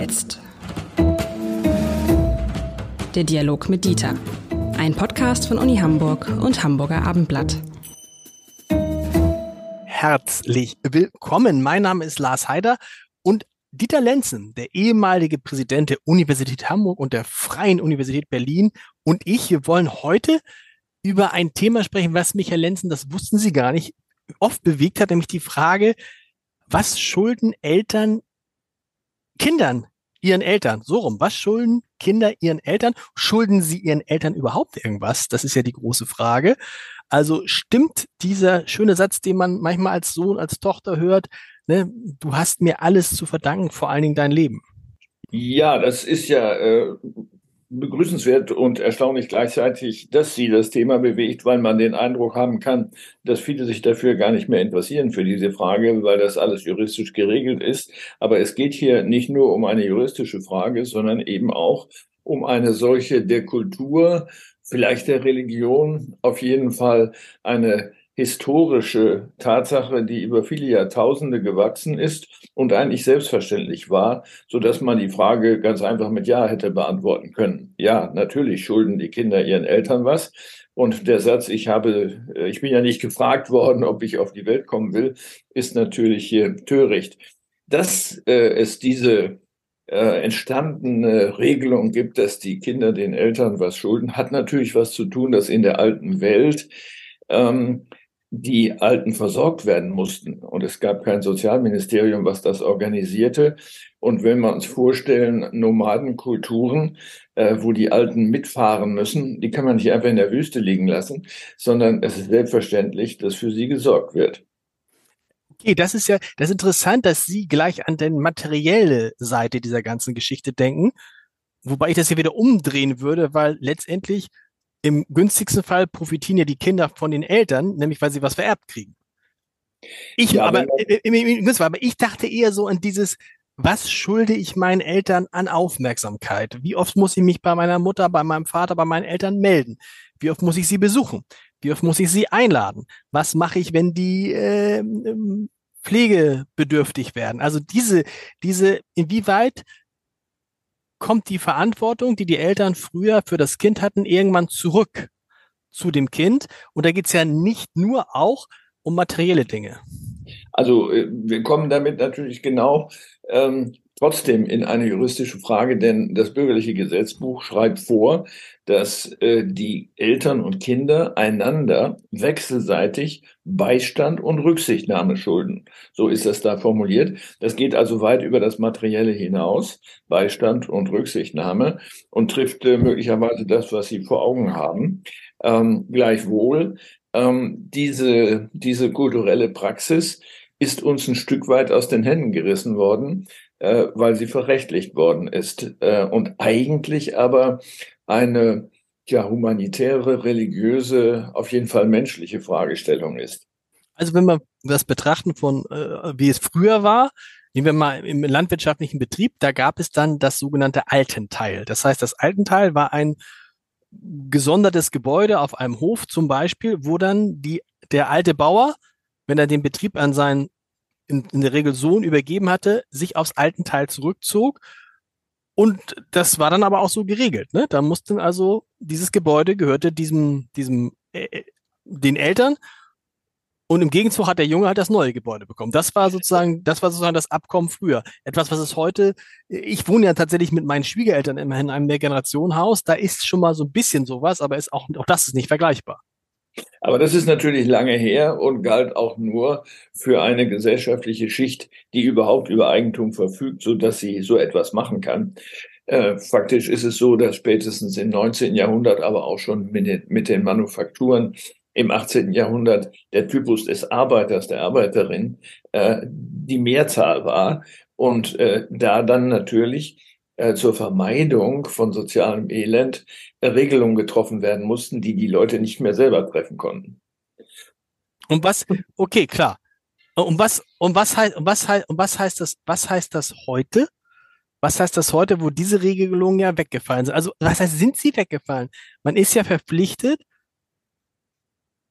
jetzt? Der Dialog mit Dieter. Ein Podcast von Uni Hamburg und Hamburger Abendblatt. Herzlich willkommen. Mein Name ist Lars Heider und Dieter Lenzen, der ehemalige Präsident der Universität Hamburg und der Freien Universität Berlin und ich, wir wollen heute über ein Thema sprechen, was mich, Herr Lenzen, das wussten Sie gar nicht, oft bewegt hat, nämlich die Frage, was schulden Eltern Kindern, ihren Eltern? So rum. Was schulden Kinder ihren Eltern? Schulden sie ihren Eltern überhaupt irgendwas? Das ist ja die große Frage. Also stimmt dieser schöne Satz, den man manchmal als Sohn, als Tochter hört, ne, du hast mir alles zu verdanken, vor allen Dingen dein Leben. Ja, das ist ja äh, begrüßenswert und erstaunlich gleichzeitig, dass sie das Thema bewegt, weil man den Eindruck haben kann, dass viele sich dafür gar nicht mehr interessieren für diese Frage, weil das alles juristisch geregelt ist. Aber es geht hier nicht nur um eine juristische Frage, sondern eben auch um eine solche der Kultur, vielleicht der Religion, auf jeden Fall eine historische Tatsache, die über viele Jahrtausende gewachsen ist und eigentlich selbstverständlich war, so dass man die Frage ganz einfach mit Ja hätte beantworten können. Ja, natürlich schulden die Kinder ihren Eltern was. Und der Satz, ich habe, äh, ich bin ja nicht gefragt worden, ob ich auf die Welt kommen will, ist natürlich hier töricht. Dass äh, es diese äh, entstandene Regelung gibt, dass die Kinder den Eltern was schulden, hat natürlich was zu tun, dass in der alten Welt ähm, die Alten versorgt werden mussten. Und es gab kein Sozialministerium, was das organisierte. Und wenn wir uns vorstellen, Nomadenkulturen, äh, wo die Alten mitfahren müssen, die kann man nicht einfach in der Wüste liegen lassen, sondern es ist selbstverständlich, dass für sie gesorgt wird. Okay, das ist ja das ist interessant, dass Sie gleich an den materielle Seite dieser ganzen Geschichte denken, wobei ich das hier wieder umdrehen würde, weil letztendlich im günstigsten Fall profitieren ja die Kinder von den Eltern, nämlich weil sie was vererbt kriegen. Ich, ja, aber, im, im, im, aber ich dachte eher so an dieses, was schulde ich meinen Eltern an Aufmerksamkeit? Wie oft muss ich mich bei meiner Mutter, bei meinem Vater, bei meinen Eltern melden? Wie oft muss ich sie besuchen? Wie oft muss ich sie einladen? Was mache ich, wenn die äh, pflegebedürftig werden? Also diese, diese, inwieweit kommt die Verantwortung, die die Eltern früher für das Kind hatten, irgendwann zurück zu dem Kind. Und da geht's ja nicht nur auch um materielle Dinge. Also äh, wir kommen damit natürlich genau ähm, trotzdem in eine juristische Frage, denn das bürgerliche Gesetzbuch schreibt vor, dass äh, die Eltern und Kinder einander wechselseitig Beistand und Rücksichtnahme schulden. So ist das da formuliert. Das geht also weit über das Materielle hinaus, Beistand und Rücksichtnahme, und trifft äh, möglicherweise das, was Sie vor Augen haben. Ähm, gleichwohl, ähm, diese, diese kulturelle Praxis ist uns ein Stück weit aus den Händen gerissen worden, äh, weil sie verrechtlicht worden ist. Äh, und eigentlich aber eine ja, humanitäre, religiöse, auf jeden Fall menschliche Fragestellung ist. Also wenn wir das betrachten von, äh, wie es früher war, nehmen wir mal im landwirtschaftlichen Betrieb, da gab es dann das sogenannte Altenteil. Das heißt, das Altenteil war ein gesondertes Gebäude auf einem Hof zum Beispiel, wo dann die, der alte Bauer, wenn er den Betrieb an seinen in, in der Regel Sohn übergeben hatte, sich aufs Altenteil zurückzog. Und das war dann aber auch so geregelt. Ne? Da mussten also, dieses Gebäude gehörte diesem, diesem, äh, äh, den Eltern. Und im Gegenzug hat der Junge halt das neue Gebäude bekommen. Das war sozusagen, das war sozusagen das Abkommen früher. Etwas, was es heute, ich wohne ja tatsächlich mit meinen Schwiegereltern immerhin in einem Mehrgenerationenhaus. Da ist schon mal so ein bisschen sowas, aber ist auch, auch das ist nicht vergleichbar. Aber das ist natürlich lange her und galt auch nur für eine gesellschaftliche Schicht, die überhaupt über Eigentum verfügt, so dass sie so etwas machen kann. Äh, faktisch ist es so, dass spätestens im 19. Jahrhundert, aber auch schon mit den, mit den Manufakturen im 18. Jahrhundert der Typus des Arbeiters, der Arbeiterin äh, die Mehrzahl war und äh, da dann natürlich äh, zur Vermeidung von sozialem Elend Regelungen getroffen werden mussten, die die Leute nicht mehr selber treffen konnten. Und was, okay, klar. Und was, und was heißt, und was heißt, und was heißt das, was heißt das heute? Was heißt das heute, wo diese Regelungen ja weggefallen sind? Also, was heißt, sind sie weggefallen? Man ist ja verpflichtet,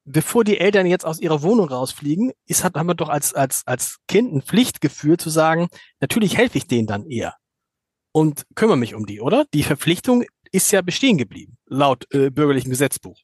bevor die Eltern jetzt aus ihrer Wohnung rausfliegen, ist, hat, haben wir doch als, als, als Kind ein Pflichtgefühl zu sagen, natürlich helfe ich denen dann eher. Und kümmere mich um die, oder? Die Verpflichtung ist ja bestehen geblieben, laut äh, bürgerlichen Gesetzbuch.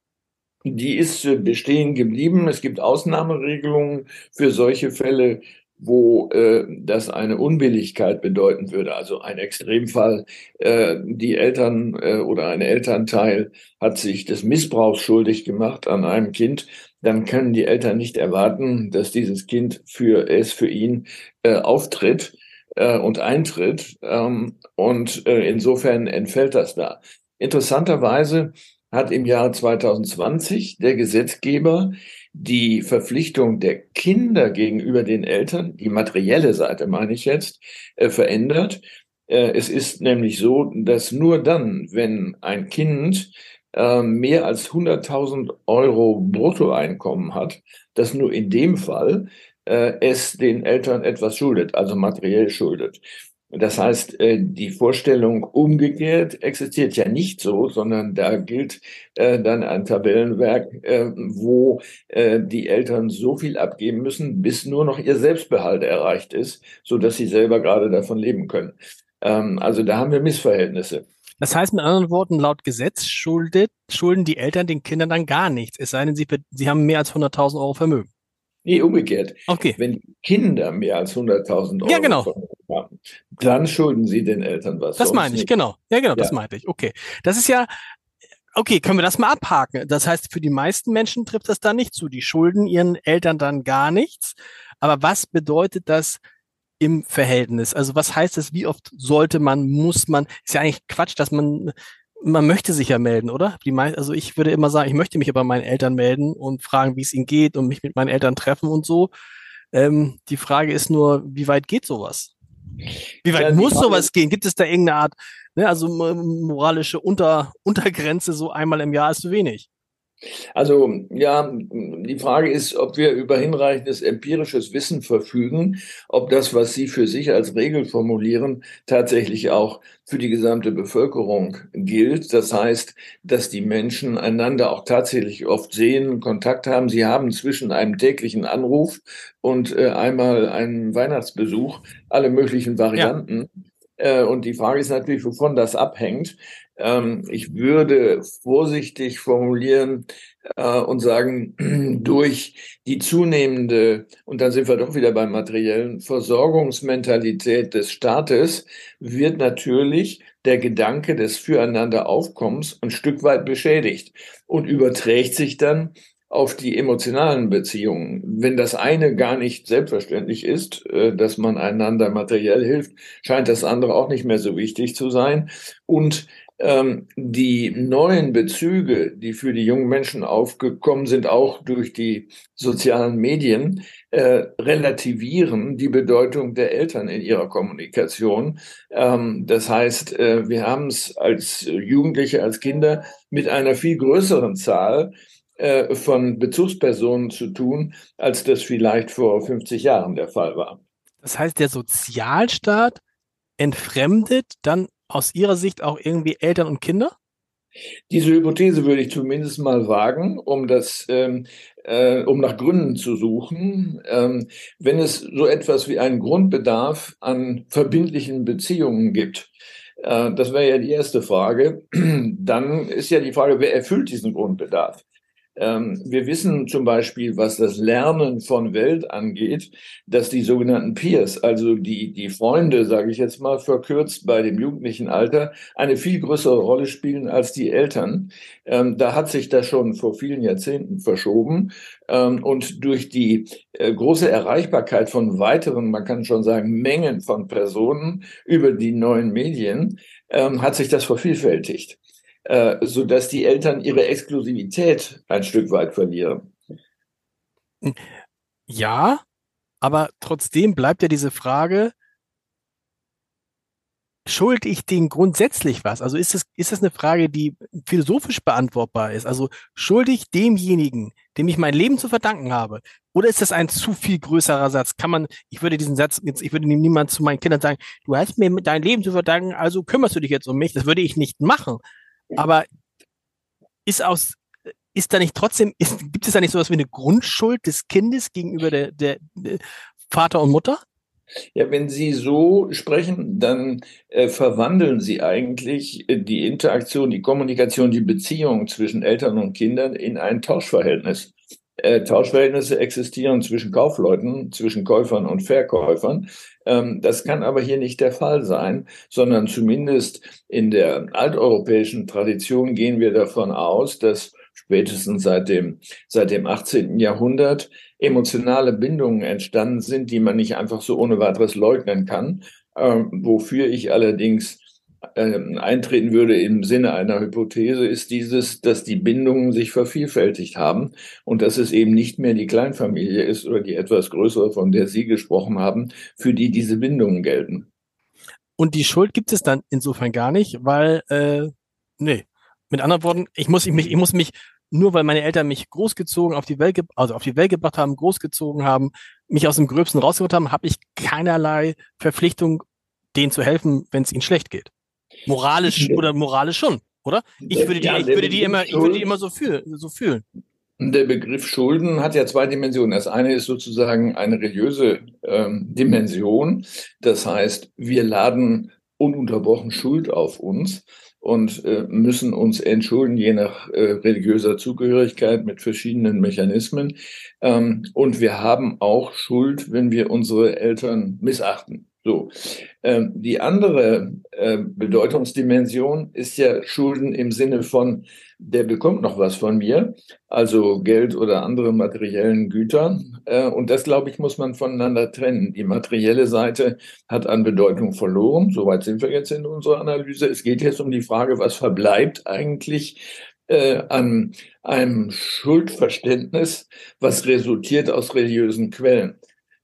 Die ist äh, bestehen geblieben. Es gibt Ausnahmeregelungen für solche Fälle, wo äh, das eine Unbilligkeit bedeuten würde. Also ein Extremfall, äh, die Eltern äh, oder ein Elternteil hat sich des Missbrauchs schuldig gemacht an einem Kind, dann können die Eltern nicht erwarten, dass dieses Kind für es für ihn äh, auftritt äh, und eintritt. Ähm, und äh, insofern entfällt das da. Interessanterweise hat im Jahr 2020 der Gesetzgeber die Verpflichtung der Kinder gegenüber den Eltern, die materielle Seite meine ich jetzt, äh, verändert. Äh, es ist nämlich so, dass nur dann, wenn ein Kind äh, mehr als 100.000 Euro Bruttoeinkommen hat, dass nur in dem Fall äh, es den Eltern etwas schuldet, also materiell schuldet. Das heißt, äh, die Vorstellung umgekehrt existiert ja nicht so, sondern da gilt äh, dann ein Tabellenwerk, äh, wo die Eltern so viel abgeben müssen, bis nur noch ihr Selbstbehalt erreicht ist, so dass sie selber gerade davon leben können. Ähm, also da haben wir Missverhältnisse. Das heißt mit anderen Worten, laut Gesetz schuldet, schulden die Eltern den Kindern dann gar nichts, es sei denn, sie, sie haben mehr als 100.000 Euro Vermögen. Nee, umgekehrt. Okay. Wenn Kinder mehr als 100.000 Euro ja, genau. haben, dann schulden sie den Eltern was. Das meine ich, nicht. genau. Ja, genau, ja. das meinte ich. Okay. Das ist ja, okay, können wir das mal abhaken. Das heißt, für die meisten Menschen trifft das da nicht zu. Die schulden ihren Eltern dann gar nichts. Aber was bedeutet das im Verhältnis? Also was heißt das? Wie oft sollte man, muss man? Ist ja eigentlich Quatsch, dass man man möchte sich ja melden, oder? Die mei also ich würde immer sagen, ich möchte mich bei meinen Eltern melden und fragen, wie es ihnen geht und mich mit meinen Eltern treffen und so. Ähm, die Frage ist nur, wie weit geht sowas? Wie weit ja, muss Frage, sowas gehen? Gibt es da irgendeine Art, ne, also moralische Unter Untergrenze, so einmal im Jahr ist zu wenig? Also ja, die Frage ist, ob wir über hinreichendes empirisches Wissen verfügen, ob das, was Sie für sich als Regel formulieren, tatsächlich auch für die gesamte Bevölkerung gilt. Das heißt, dass die Menschen einander auch tatsächlich oft sehen, Kontakt haben. Sie haben zwischen einem täglichen Anruf und äh, einmal einen Weihnachtsbesuch alle möglichen Varianten. Ja. Äh, und die Frage ist natürlich, wovon das abhängt. Ähm, ich würde vorsichtig formulieren äh, und sagen, durch die zunehmende, und dann sind wir doch wieder beim materiellen, Versorgungsmentalität des Staates wird natürlich der Gedanke des Füreinander-Aufkommens ein Stück weit beschädigt und überträgt sich dann auf die emotionalen Beziehungen. Wenn das eine gar nicht selbstverständlich ist, äh, dass man einander materiell hilft, scheint das andere auch nicht mehr so wichtig zu sein. Und ähm, die neuen Bezüge, die für die jungen Menschen aufgekommen sind, auch durch die sozialen Medien, äh, relativieren die Bedeutung der Eltern in ihrer Kommunikation. Ähm, das heißt, äh, wir haben es als Jugendliche, als Kinder mit einer viel größeren Zahl äh, von Bezugspersonen zu tun, als das vielleicht vor 50 Jahren der Fall war. Das heißt, der Sozialstaat entfremdet dann aus Ihrer Sicht auch irgendwie Eltern und Kinder? Diese Hypothese würde ich zumindest mal wagen, um das, ähm, äh, um nach Gründen zu suchen. Ähm, wenn es so etwas wie einen Grundbedarf an verbindlichen Beziehungen gibt, äh, das wäre ja die erste Frage, dann ist ja die Frage, wer erfüllt diesen Grundbedarf? Ähm, wir wissen zum Beispiel, was das Lernen von Welt angeht, dass die sogenannten Peers, also die, die Freunde, sage ich jetzt mal verkürzt, bei dem jugendlichen Alter eine viel größere Rolle spielen als die Eltern. Ähm, da hat sich das schon vor vielen Jahrzehnten verschoben. Ähm, und durch die äh, große Erreichbarkeit von weiteren, man kann schon sagen, Mengen von Personen über die neuen Medien, hat sich das vervielfältigt äh, so dass die Eltern ihre Exklusivität ein Stück weit verlieren. Ja, aber trotzdem bleibt ja diese Frage, schuld ich denen grundsätzlich was? Also ist das, ist das eine Frage, die philosophisch beantwortbar ist? Also schuld ich demjenigen, dem ich mein Leben zu verdanken habe? Oder ist das ein zu viel größerer Satz? Kann man, ich würde diesen Satz jetzt, ich würde niemand zu meinen Kindern sagen, du hast mir dein Leben zu verdanken, also kümmerst du dich jetzt um mich. Das würde ich nicht machen. Aber ist aus, ist da nicht trotzdem, ist, gibt es da nicht sowas wie eine Grundschuld des Kindes gegenüber der, der, der Vater und Mutter? Ja, wenn Sie so sprechen, dann äh, verwandeln Sie eigentlich äh, die Interaktion, die Kommunikation, die Beziehung zwischen Eltern und Kindern in ein Tauschverhältnis. Äh, Tauschverhältnisse existieren zwischen Kaufleuten, zwischen Käufern und Verkäufern. Ähm, das kann aber hier nicht der Fall sein, sondern zumindest in der alteuropäischen Tradition gehen wir davon aus, dass spätestens seit dem, seit dem 18. Jahrhundert emotionale Bindungen entstanden sind, die man nicht einfach so ohne weiteres leugnen kann, äh, wofür ich allerdings äh, eintreten würde im Sinne einer Hypothese, ist dieses, dass die Bindungen sich vervielfältigt haben und dass es eben nicht mehr die Kleinfamilie ist oder die etwas größere, von der Sie gesprochen haben, für die diese Bindungen gelten. Und die Schuld gibt es dann insofern gar nicht, weil, äh, nee, mit anderen Worten, ich muss mich, ich muss mich nur weil meine Eltern mich großgezogen auf die Welt, also auf die Welt gebracht haben, großgezogen haben, mich aus dem Gröbsten rausgeholt haben, habe ich keinerlei Verpflichtung, denen zu helfen, wenn es ihnen schlecht geht. Moralisch oder moralisch schon, oder? Ich würde die, ja, ich würde die immer, ich würde die immer so fühlen, so fühlen. Der Begriff Schulden hat ja zwei Dimensionen. Das eine ist sozusagen eine religiöse ähm, Dimension. Das heißt, wir laden ununterbrochen Schuld auf uns und äh, müssen uns entschulden, je nach äh, religiöser Zugehörigkeit mit verschiedenen Mechanismen. Ähm, und wir haben auch Schuld, wenn wir unsere Eltern missachten. So. Ähm, die andere äh, Bedeutungsdimension ist ja Schulden im Sinne von, der bekommt noch was von mir, also Geld oder andere materiellen Güter. Äh, und das, glaube ich, muss man voneinander trennen. Die materielle Seite hat an Bedeutung verloren. Soweit sind wir jetzt in unserer Analyse. Es geht jetzt um die Frage, was verbleibt eigentlich äh, an einem Schuldverständnis, was resultiert aus religiösen Quellen.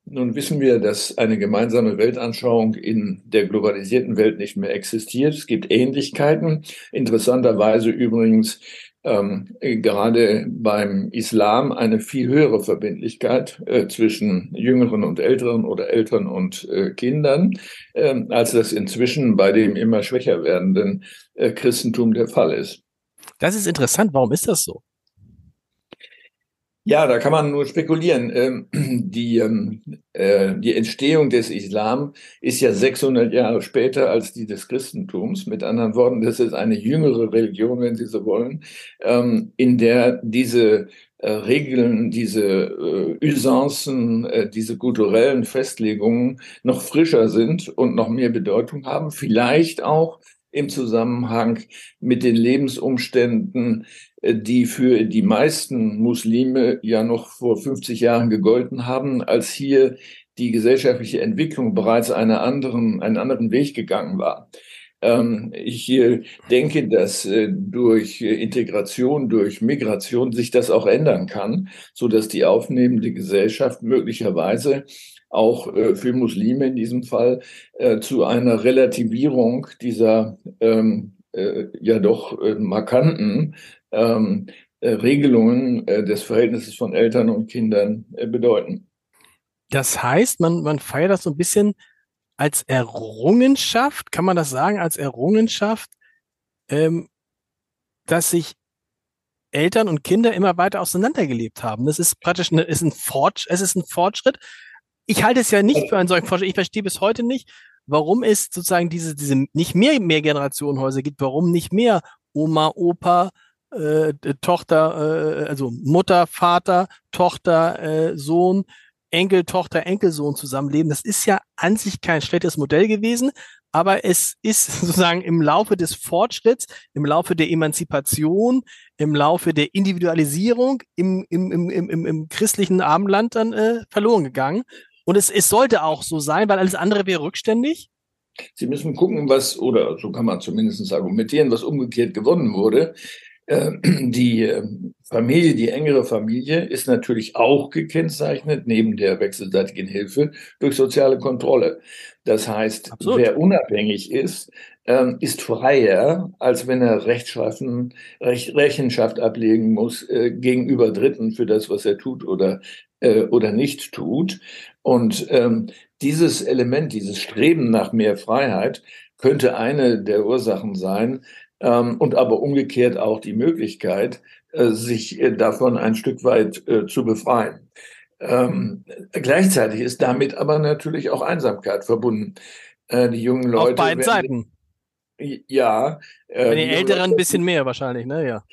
Nun wissen wir, dass eine gemeinsame Weltanschauung in der globalisierten Welt nicht mehr existiert. Es gibt Ähnlichkeiten. Interessanterweise übrigens ähm, gerade beim Islam eine viel höhere Verbindlichkeit äh, zwischen Jüngeren und Älteren oder Eltern und äh, Kindern, äh, als das inzwischen bei dem immer schwächer werdenden äh, Christentum der Fall ist. Das ist interessant. Warum ist das so? Ja, da kann man nur spekulieren. Ähm, die, ähm, äh, die Entstehung des Islam ist ja 600 Jahre später als die des Christentums. Mit anderen Worten, das ist eine jüngere Religion, wenn Sie so wollen, ähm, in der diese äh, Regeln, diese äh, Usancen, diese kulturellen Festlegungen noch frischer sind und noch mehr Bedeutung haben. Vielleicht auch im Zusammenhang mit den Lebensumständen, äh, die für die meisten Muslime ja noch vor 50 Jahren gegolten haben, als hier die gesellschaftliche Entwicklung bereits einen anderen, einen anderen Weg gegangen war. Ähm, ich denke, dass äh, durch Integration, durch Migration sich das auch ändern kann, so dass die aufnehmende Gesellschaft möglicherweise auch äh, für Muslime in diesem Fall äh, zu einer Relativierung dieser ähm, äh, ja doch äh, markanten ähm, äh, Regelungen äh, des Verhältnisses von Eltern und Kindern bedeuten. Das heißt, man, man feiert das so ein bisschen als Errungenschaft, kann man das sagen, als Errungenschaft, ähm, dass sich Eltern und Kinder immer weiter auseinandergelebt haben. Das ist praktisch eine, ist ein Fortsch es ist ein Fortschritt, ich halte es ja nicht für einen solchen Fortschritt. Ich verstehe bis heute nicht, warum es sozusagen diese, diese nicht mehr mehr Generationenhäuser gibt, warum nicht mehr Oma, Opa, äh, Tochter, äh, also Mutter, Vater, Tochter, äh, Sohn, Enkel, Tochter, Enkelsohn zusammenleben. Das ist ja an sich kein schlechtes Modell gewesen, aber es ist sozusagen im Laufe des Fortschritts, im Laufe der Emanzipation, im Laufe der Individualisierung im, im, im, im, im christlichen Abendland dann äh, verloren gegangen. Und es, es sollte auch so sein, weil alles andere wäre rückständig. Sie müssen gucken, was, oder so kann man zumindest argumentieren, was umgekehrt gewonnen wurde. Äh, die äh, Familie, die engere Familie ist natürlich auch gekennzeichnet, neben der wechselseitigen Hilfe, durch soziale Kontrolle. Das heißt, Absolut. wer unabhängig ist, ähm, ist freier, als wenn er rechtschaffen, Rechenschaft ablegen muss äh, gegenüber Dritten für das, was er tut oder, oder nicht tut. Und ähm, dieses Element, dieses Streben nach mehr Freiheit könnte eine der Ursachen sein ähm, und aber umgekehrt auch die Möglichkeit, äh, sich äh, davon ein Stück weit äh, zu befreien. Ähm, gleichzeitig ist damit aber natürlich auch Einsamkeit verbunden. Äh, die jungen Leute. Auf beiden Seiten. Ja. Äh, Bei den Älteren ein bisschen mehr wahrscheinlich, ne? Ja.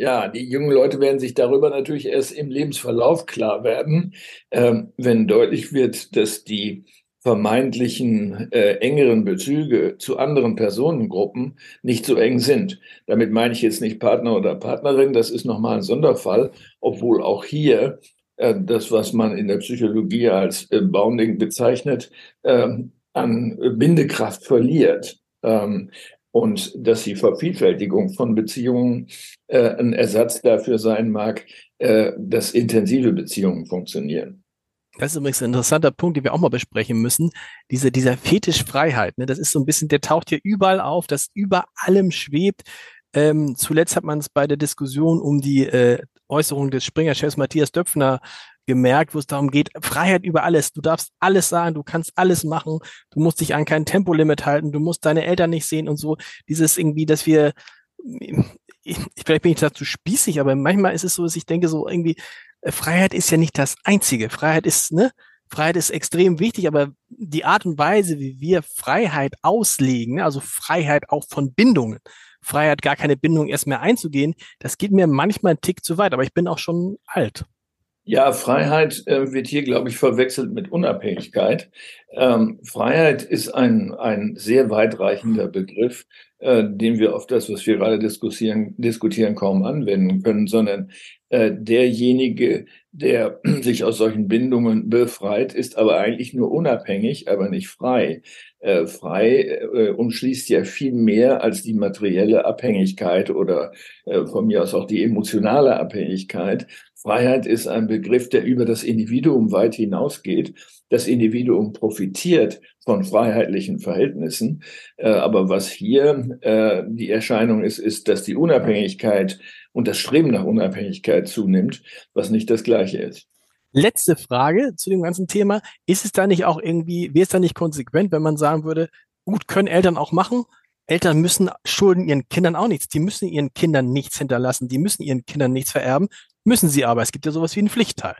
Ja, die jungen Leute werden sich darüber natürlich erst im Lebensverlauf klar werden, ähm, wenn deutlich wird, dass die vermeintlichen äh, engeren Bezüge zu anderen Personengruppen nicht so eng sind. Damit meine ich jetzt nicht Partner oder Partnerin, das ist nochmal ein Sonderfall, obwohl auch hier äh, das, was man in der Psychologie als äh, Bounding bezeichnet, äh, an Bindekraft verliert. Ähm, und dass die Vervielfältigung von Beziehungen äh, ein Ersatz dafür sein mag, äh, dass intensive Beziehungen funktionieren. Das ist übrigens ein interessanter Punkt, den wir auch mal besprechen müssen. Diese, dieser Fetisch Freiheit, ne, das ist so ein bisschen, der taucht hier überall auf, das über allem schwebt. Ähm, zuletzt hat man es bei der Diskussion um die äh, Äußerung des Springer-Chefs Matthias Döpfner gemerkt, wo es darum geht, Freiheit über alles. Du darfst alles sagen, du kannst alles machen, du musst dich an kein Tempolimit halten, du musst deine Eltern nicht sehen und so. Dieses irgendwie, dass wir, ich, vielleicht bin ich dazu spießig, aber manchmal ist es so, dass ich denke, so irgendwie, Freiheit ist ja nicht das Einzige. Freiheit ist, ne? Freiheit ist extrem wichtig, aber die Art und Weise, wie wir Freiheit auslegen, also Freiheit auch von Bindungen, Freiheit, gar keine Bindung erst mehr einzugehen, das geht mir manchmal einen Tick zu weit, aber ich bin auch schon alt. Ja, Freiheit äh, wird hier, glaube ich, verwechselt mit Unabhängigkeit. Ähm, Freiheit ist ein, ein sehr weitreichender Begriff, äh, den wir auf das, was wir gerade diskutieren, diskutieren kaum anwenden können, sondern äh, derjenige, der sich aus solchen Bindungen befreit, ist aber eigentlich nur unabhängig, aber nicht frei. Äh, frei äh, umschließt ja viel mehr als die materielle Abhängigkeit oder äh, von mir aus auch die emotionale Abhängigkeit. Freiheit ist ein Begriff, der über das Individuum weit hinausgeht. Das Individuum profitiert von freiheitlichen Verhältnissen. Äh, aber was hier äh, die Erscheinung ist, ist, dass die Unabhängigkeit und das Streben nach Unabhängigkeit zunimmt, was nicht das Gleiche ist. Letzte Frage zu dem ganzen Thema. Ist es da nicht auch irgendwie, wäre es da nicht konsequent, wenn man sagen würde, gut, können Eltern auch machen, Eltern müssen schulden ihren Kindern auch nichts. Die müssen ihren Kindern nichts hinterlassen. Die müssen ihren Kindern nichts vererben. Müssen sie aber. Es gibt ja sowas wie einen Pflichtteil.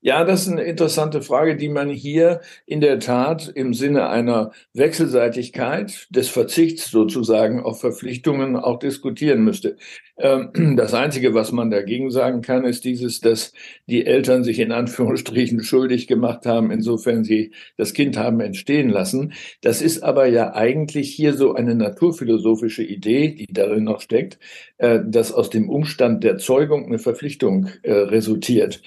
Ja, das ist eine interessante Frage, die man hier in der Tat im Sinne einer Wechselseitigkeit des Verzichts sozusagen auf Verpflichtungen auch diskutieren müsste. Ähm, das Einzige, was man dagegen sagen kann, ist dieses, dass die Eltern sich in Anführungsstrichen schuldig gemacht haben, insofern sie das Kind haben entstehen lassen. Das ist aber ja eigentlich hier so eine naturphilosophische Idee, die darin noch steckt, äh, dass aus dem Umstand der Zeugung eine Verpflichtung äh, resultiert.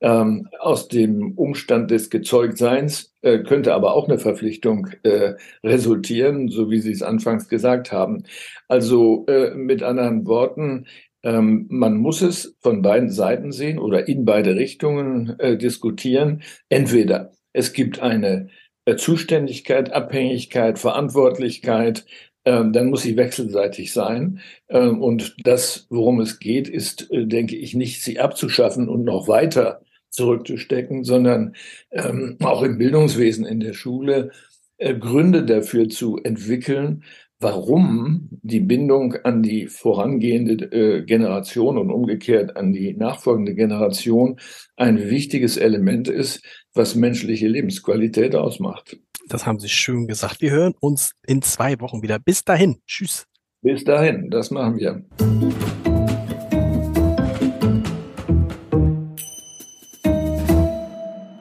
Ähm, aus dem Umstand des Gezeugtseins äh, könnte aber auch eine Verpflichtung äh, resultieren, so wie Sie es anfangs gesagt haben. Also äh, mit anderen Worten, ähm, man muss es von beiden Seiten sehen oder in beide Richtungen äh, diskutieren. Entweder es gibt eine äh, Zuständigkeit, Abhängigkeit, Verantwortlichkeit, ähm, dann muss sie wechselseitig sein. Ähm, und das, worum es geht, ist, äh, denke ich, nicht sie abzuschaffen und noch weiter zurückzustecken, sondern ähm, auch im Bildungswesen, in der Schule, äh, Gründe dafür zu entwickeln, warum die Bindung an die vorangehende äh, Generation und umgekehrt an die nachfolgende Generation ein wichtiges Element ist, was menschliche Lebensqualität ausmacht. Das haben Sie schön gesagt. Wir hören uns in zwei Wochen wieder. Bis dahin. Tschüss. Bis dahin. Das machen wir.